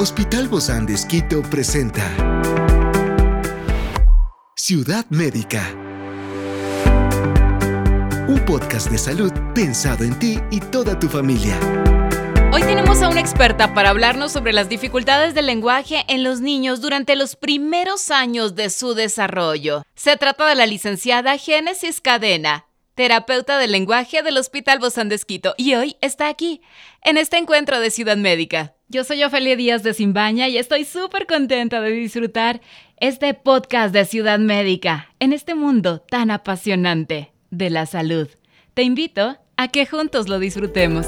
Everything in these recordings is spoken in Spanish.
Hospital Bozán de Esquito presenta Ciudad Médica. Un podcast de salud pensado en ti y toda tu familia. Hoy tenemos a una experta para hablarnos sobre las dificultades del lenguaje en los niños durante los primeros años de su desarrollo. Se trata de la licenciada Génesis Cadena, terapeuta del lenguaje del Hospital Bozán de Esquito, y hoy está aquí, en este encuentro de Ciudad Médica. Yo soy Ofelia Díaz de Simbaña y estoy súper contenta de disfrutar este podcast de Ciudad Médica en este mundo tan apasionante de la salud. Te invito a que juntos lo disfrutemos.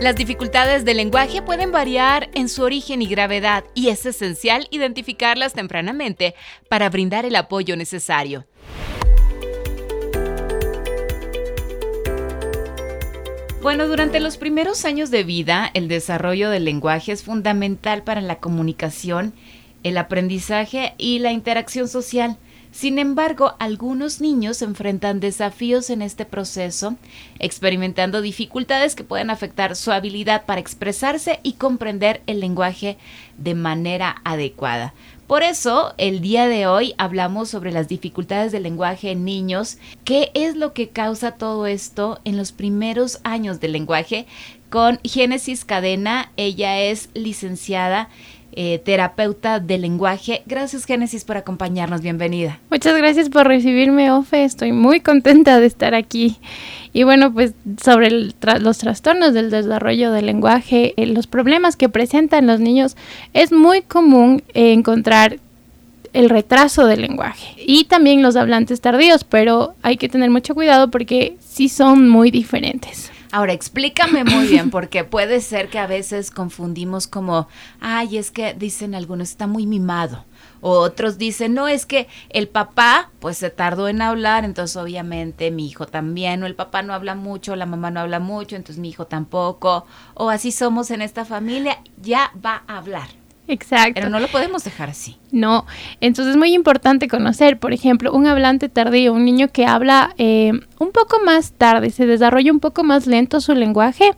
Las dificultades del lenguaje pueden variar en su origen y gravedad y es esencial identificarlas tempranamente para brindar el apoyo necesario. Bueno, durante los primeros años de vida, el desarrollo del lenguaje es fundamental para la comunicación, el aprendizaje y la interacción social. Sin embargo, algunos niños enfrentan desafíos en este proceso, experimentando dificultades que pueden afectar su habilidad para expresarse y comprender el lenguaje de manera adecuada. Por eso, el día de hoy hablamos sobre las dificultades del lenguaje en niños, qué es lo que causa todo esto en los primeros años del lenguaje, con Génesis Cadena. Ella es licenciada eh, terapeuta del lenguaje. Gracias Génesis por acompañarnos, bienvenida. Muchas gracias por recibirme, Ofe, estoy muy contenta de estar aquí. Y bueno, pues sobre los trastornos del desarrollo del lenguaje, eh, los problemas que presentan los niños, es muy común encontrar el retraso del lenguaje y también los hablantes tardíos, pero hay que tener mucho cuidado porque sí son muy diferentes. Ahora, explícame muy bien, porque puede ser que a veces confundimos como, ay, es que dicen algunos, está muy mimado. O otros dicen, no, es que el papá, pues se tardó en hablar, entonces obviamente mi hijo también, o el papá no habla mucho, la mamá no habla mucho, entonces mi hijo tampoco, o así somos en esta familia, ya va a hablar. Exacto. Pero no lo podemos dejar así. No, entonces es muy importante conocer, por ejemplo, un hablante tardío, un niño que habla eh, un poco más tarde, se desarrolla un poco más lento su lenguaje.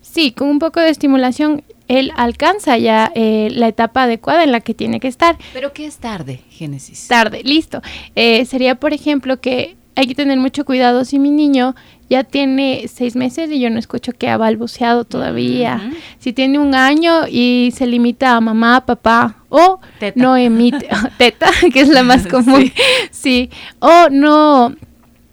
Sí, con un poco de estimulación él alcanza ya eh, la etapa adecuada en la que tiene que estar. ¿Pero qué es tarde, Génesis? Tarde, listo. Eh, sería, por ejemplo, que hay que tener mucho cuidado si mi niño ya tiene seis meses y yo no escucho que ha balbuceado todavía. Si tiene un año y se limita a mamá, papá o no emite teta, que es la más común, sí. o no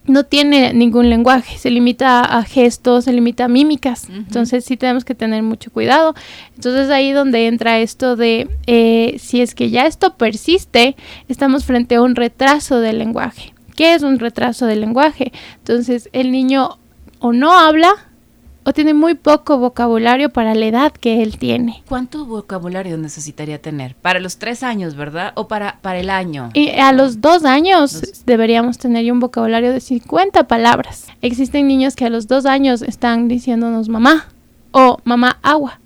no tiene ningún lenguaje, se limita a gestos, se limita a mímicas. Entonces sí tenemos que tener mucho cuidado. Entonces ahí donde entra esto de eh, si es que ya esto persiste, estamos frente a un retraso del lenguaje. ¿Qué es un retraso del lenguaje? Entonces el niño o no habla o tiene muy poco vocabulario para la edad que él tiene. ¿Cuánto vocabulario necesitaría tener? Para los tres años, ¿verdad? ¿O para, para el año? Y a los dos años deberíamos tener un vocabulario de 50 palabras. Existen niños que a los dos años están diciéndonos mamá o mamá agua.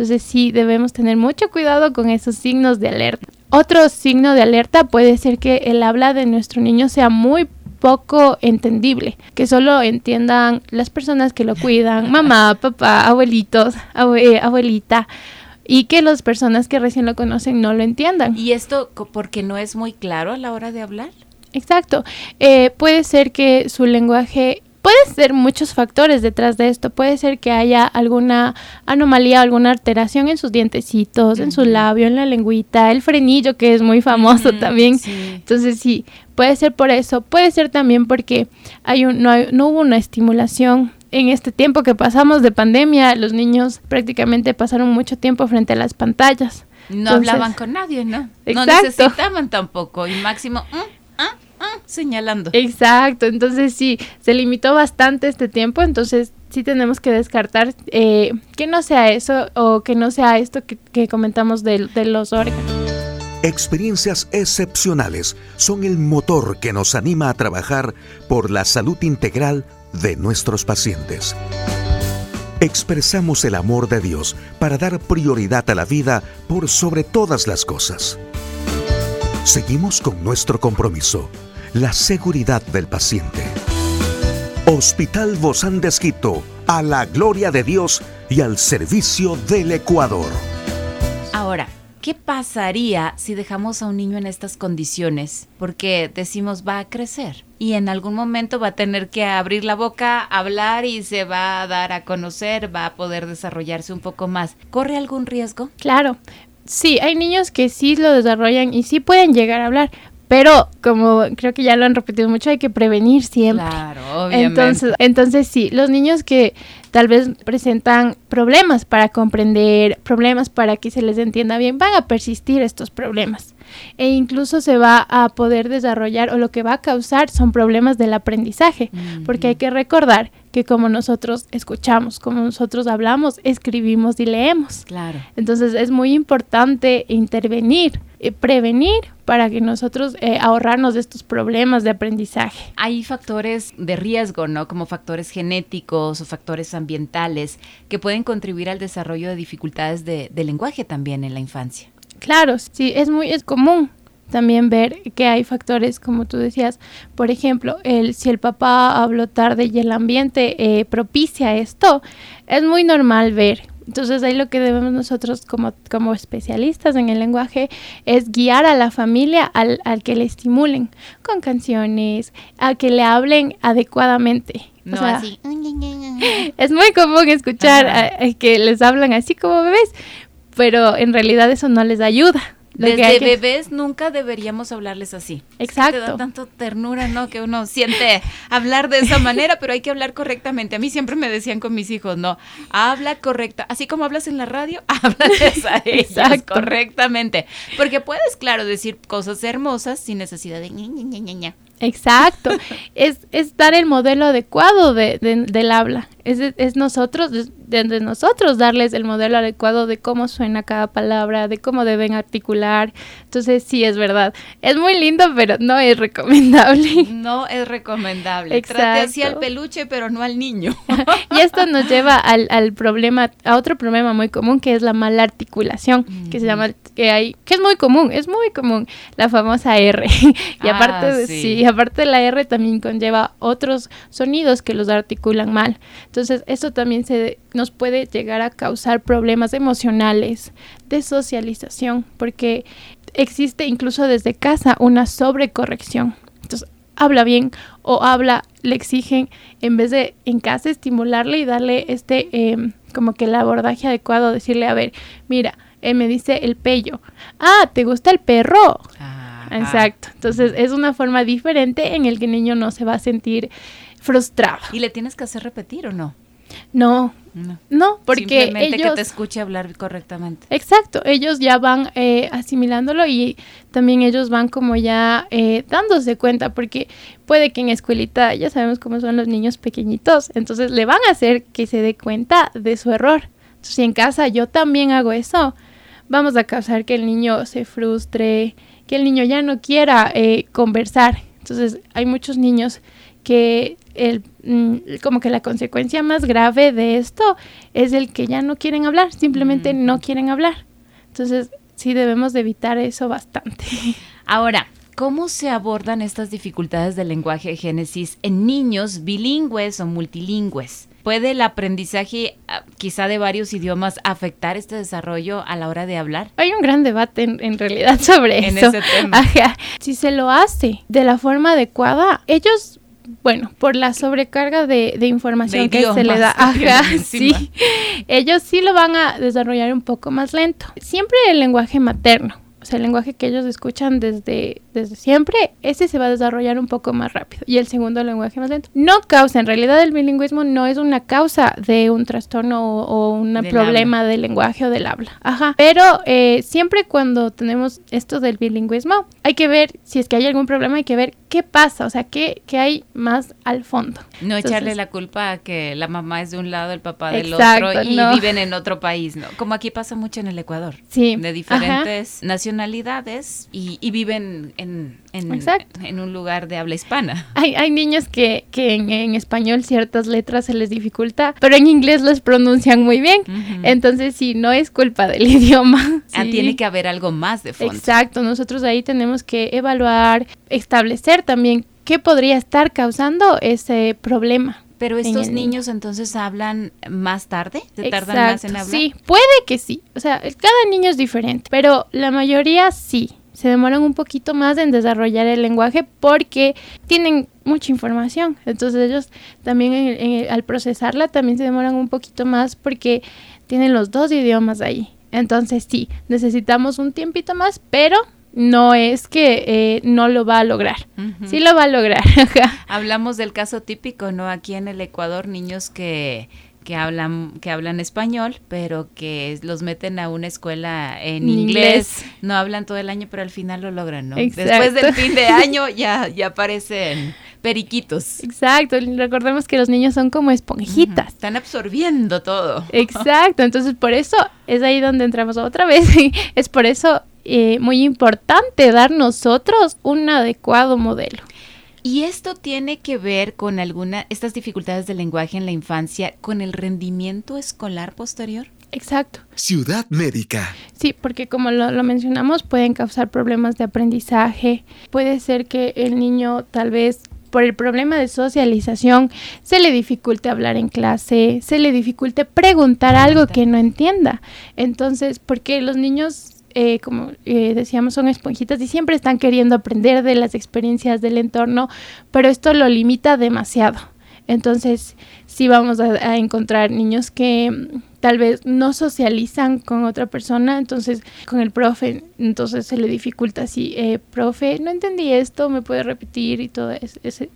Entonces sí debemos tener mucho cuidado con esos signos de alerta. Otro signo de alerta puede ser que el habla de nuestro niño sea muy poco entendible, que solo entiendan las personas que lo cuidan, mamá, papá, abuelitos, eh, abuelita, y que las personas que recién lo conocen no lo entiendan. ¿Y esto porque no es muy claro a la hora de hablar? Exacto. Eh, puede ser que su lenguaje Puede ser muchos factores detrás de esto. Puede ser que haya alguna anomalía, alguna alteración en sus dientecitos, en su labio, en la lengüita, el frenillo que es muy famoso también. Entonces sí, puede ser por eso. Puede ser también porque hay un, no, no hubo una estimulación en este tiempo que pasamos de pandemia, los niños prácticamente pasaron mucho tiempo frente a las pantallas. No hablaban con nadie, ¿no? No necesitaban tampoco. Y máximo, mm, ah, ah, señalando. Exacto, entonces sí, se limitó bastante este tiempo, entonces sí tenemos que descartar eh, que no sea eso o que no sea esto que, comentamos de, de los órganos. Experiencias excepcionales son el motor que nos anima a trabajar por la salud integral de nuestros pacientes. Expresamos el amor de Dios para dar prioridad a la vida por sobre todas las cosas. Seguimos con nuestro compromiso la seguridad del paciente. Hospital Bozán de a la gloria de Dios, y al servicio del Ecuador. Ahora, ¿qué pasaría si dejamos a un niño en estas condiciones? Porque decimos va a crecer y en algún momento va a tener que abrir la boca, hablar y se va a dar a conocer, va a poder desarrollarse un poco más. ¿Corre algún riesgo? Claro. Sí, hay niños que sí lo desarrollan y sí pueden llegar a hablar, pero como creo que ya lo han repetido mucho, hay que prevenir siempre. Claro, obviamente. Entonces, entonces sí, los niños que tal vez presentan problemas para comprender, problemas para que se les entienda bien, van a persistir estos problemas. E incluso se va a poder desarrollar o lo que va a causar son problemas del aprendizaje, porque hay que recordar que como nosotros escuchamos, como nosotros hablamos, escribimos y leemos. Claro. Entonces es muy importante intervenir, y prevenir para que nosotros eh, ahorrarnos de estos problemas de aprendizaje. Hay factores de riesgo, ¿no? Como factores genéticos o factores ambientales que pueden contribuir al desarrollo de dificultades de, de lenguaje también en la infancia. Claro, sí, es muy es común también ver que hay factores, como tú decías, por ejemplo, el, si el papá habló tarde y el ambiente eh, propicia esto, es muy normal ver. Entonces ahí lo que debemos nosotros como, como especialistas en el lenguaje es guiar a la familia al, al que le estimulen con canciones, a que le hablen adecuadamente. No O sea, así. es muy común escuchar a- a que les hablan así como bebés, pero en realidad eso no les ayuda. Lo Desde que- bebés nunca deberíamos hablarles así. Es que Te da Exacto. tanto ternura, ¿no? Que uno siente hablar de esa manera, pero hay que hablar correctamente. A mí siempre me decían con mis hijos, no, habla correcta. Así como hablas en la radio, háblales a ellos Exacto. correctamente. Porque puedes, claro, decir cosas hermosas sin necesidad de ña, ña, ña, ña, ña. Exacto. es, es dar el modelo adecuado de, de- del habla. Es, es nosotros, de, de nosotros darles el modelo adecuado de cómo suena cada palabra, de cómo deben articular. Entonces, sí, es verdad. Es muy lindo, pero no es recomendable. No es recomendable. Trate así al Exacto. peluche, pero no al niño. y esto nos lleva al, al problema, a otro problema muy común que es la mala articulación, que se llama, que hay, que es muy común, es muy común, la famosa R. y Ah, aparte de, sí. sí, aparte de la R también conlleva otros sonidos que los articulan mal. Entonces, esto también se nos puede llegar a causar problemas emocionales, de socialización, porque existe incluso desde casa una sobrecorrección. Entonces, habla bien o habla, le exigen, en vez de en casa estimularle y darle este, eh, como que el abordaje adecuado, decirle, a ver, mira, él me dice el pello. Ah, ¿te gusta el perro? Exacto. Entonces, es una forma diferente en el que el niño no se va a sentir frustrado. ¿Y le tienes que hacer repetir o no? No, No. no, porque Simplemente ellos... que te escuche hablar correctamente. Exacto, ellos ya van eh, asimilándolo y también ellos van como ya eh, dándose cuenta, porque puede que en escuelita ya sabemos cómo son los niños pequeñitos, entonces le van a hacer que se dé cuenta de su error. Entonces, si en casa yo también hago eso, vamos a causar que el niño se frustre, que el niño ya no quiera eh, conversar. Entonces, hay muchos niños que el, mm, como que la consecuencia más grave de esto es el que ya no quieren hablar, simplemente Mm. no quieren hablar. Entonces, sí debemos de evitar eso bastante. Ahora, ¿cómo se abordan estas dificultades del lenguaje de Génesis en niños bilingües o multilingües? ¿Puede el aprendizaje ah, quizá de varios idiomas afectar este desarrollo a la hora de hablar? Hay un gran debate en, en realidad sobre En eso. ese tema. Ajá. Si se lo hace de la forma adecuada, ellos, bueno, por la sobrecarga de, de información De que se le da, ajá, sí, ellos sí lo van a desarrollar un poco más lento. Siempre el lenguaje materno, o sea, el lenguaje que ellos escuchan desde, desde siempre, ese se va a desarrollar un poco más rápido. Y el segundo lenguaje más lento. No causa, en realidad el bilingüismo no es una causa de un trastorno o, o un Del problema del lenguaje o del habla. Ajá. Pero eh, siempre cuando tenemos esto del bilingüismo, hay que ver, si es que hay algún problema, hay que ver qué pasa, o sea, qué, qué hay más al fondo. No Entonces- echarle la culpa a que la mamá es de un lado, el papá del Exacto, otro y no. viven en otro país, ¿no? Como aquí pasa mucho en el Ecuador. Sí. De ajá. diferentes nacionalidades y, y viven en, en, Exacto. en un lugar de habla hispana. Hay, hay niños que, que en, en español ciertas letras se les dificulta, pero en inglés las pronuncian muy bien. Entonces, sí, no es culpa del idioma. Ah, sí. tiene que haber algo más de fondo. Exacto, nosotros ahí tenemos que evaluar, establecer también qué podría estar causando ese problema. Pero en estos el niños entonces hablan más tarde, se tardan más en hablar. Sí, puede que sí. O sea, cada niño es diferente, pero la mayoría sí. Se demoran un poquito más en desarrollar el lenguaje porque tienen mucha información. Entonces ellos también en- en- al procesarla también se demoran un poquito más porque tienen los dos idiomas ahí. Entonces sí, necesitamos un tiempito más, pero no es que eh, no lo va a lograr. Sí lo va a lograr. Hablamos del caso típico, ¿no? Aquí en el Ecuador, niños que, que hablan que hablan español, pero que los meten a una escuela en inglés. inglés. No hablan todo el año, pero al final lo logran, ¿no? Exacto. Después del fin de año ya, ya aparecen periquitos. Exacto. Recordemos que los niños son como esponjitas. Están absorbiendo todo. Exacto, entonces por eso es ahí donde entramos otra vez. es por eso eh, muy importante dar nosotros un adecuado modelo. Y esto tiene que ver con alguna, estas dificultades del lenguaje en la infancia, con el rendimiento escolar posterior. Exacto. Ciudad Médica. Sí, porque como lo, lo mencionamos, pueden causar problemas de aprendizaje. Puede ser que el niño tal vez por el problema de socialización se le dificulte hablar en clase, se le dificulte preguntar algo que no entienda. Entonces, porque los niños, eh, como eh, decíamos, son esponjitas y siempre están queriendo aprender de las experiencias del entorno, pero esto lo limita demasiado. Entonces, sí vamos a, encontrar niños que mm, tal vez no socializan con otra persona, entonces con el profe, entonces se le dificulta así, eh, profe, no entendí esto, me puede repetir y todo ese- eh,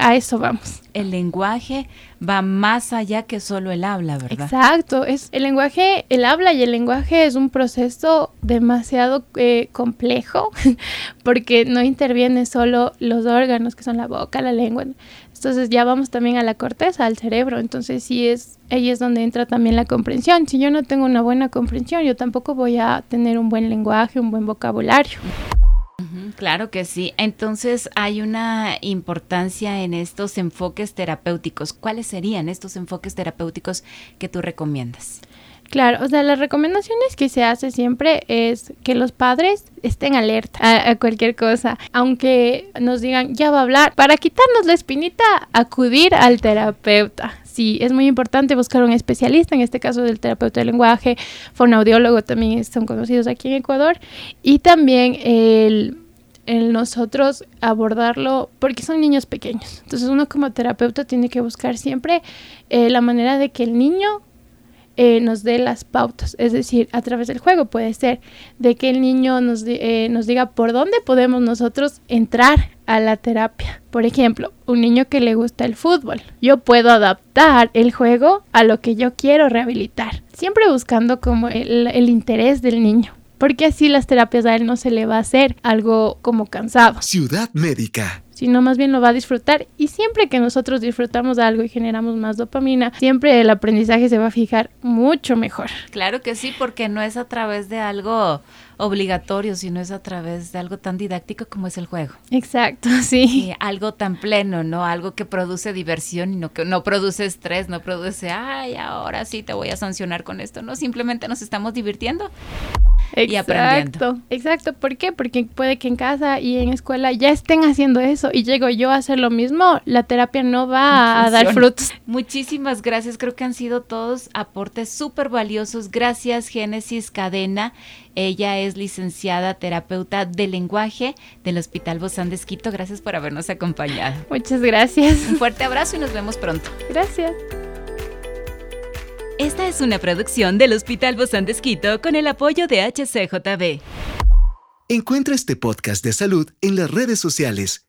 a eso vamos. El lenguaje va más allá que solo el habla, ¿verdad? Exacto, es el lenguaje, el habla y el lenguaje es un proceso demasiado eh, complejo porque no interviene solo los órganos que son la boca, la lengua. Entonces ya vamos también a la corteza, al cerebro. Entonces sí es, ahí es donde entra también la comprensión. Si yo no tengo una buena comprensión, yo tampoco voy a tener un buen lenguaje, un buen vocabulario. Claro que sí. Entonces hay una importancia en estos enfoques terapéuticos. ¿Cuáles serían estos enfoques terapéuticos que tú recomiendas? Claro, o sea, las recomendaciones que se hace siempre es que los padres estén alerta a, cualquier cosa, aunque nos digan ya va a hablar, para quitarnos la espinita, acudir al terapeuta. Sí, es muy importante buscar un especialista, en este caso del terapeuta del lenguaje, fonoaudiólogo también son conocidos aquí en Ecuador, y también el el nosotros abordarlo porque son niños pequeños. Entonces uno como terapeuta tiene que buscar siempre eh, la manera de que el niño eh, nos dé las pautas, es decir, a través del juego puede ser de que el niño nos, eh, nos diga por dónde podemos nosotros entrar a la terapia. Por ejemplo, un niño que le gusta el fútbol, yo puedo adaptar el juego a lo que yo quiero rehabilitar, siempre buscando como el, el interés del niño. Porque así las terapias a él no se le va a hacer algo como cansado Ciudad Médica. Sino más bien lo va a disfrutar. Y siempre que nosotros disfrutamos algo y generamos más dopamina, siempre el aprendizaje se va a fijar mucho mejor. Claro que sí, porque no es a través de algo obligatorio, sino es a través de algo tan didáctico como es el juego. Exacto, sí. Y algo tan pleno, ¿no? Algo que produce diversión y no que no produce estrés, no produce, ay, ahora sí te voy a sancionar con esto. No, simplemente nos estamos divirtiendo. y aprendiendo. Exacto, exacto. ¿Por qué? Porque puede que en casa y en escuela ya estén haciendo eso y llego yo a hacer lo mismo, la terapia no va a dar frutos. Muchísimas gracias, creo que han sido todos aportes súper valiosos. Gracias, Génesis Cadena. Ella es licenciada terapeuta de lenguaje del Hospital Bozán de Esquito. Gracias por habernos acompañado. Muchas gracias. Un fuerte abrazo y nos vemos pronto. Gracias. Esta es una producción del Hospital Bozán de Esquito con el apoyo de HCJB. Encuentra este podcast de salud en las redes sociales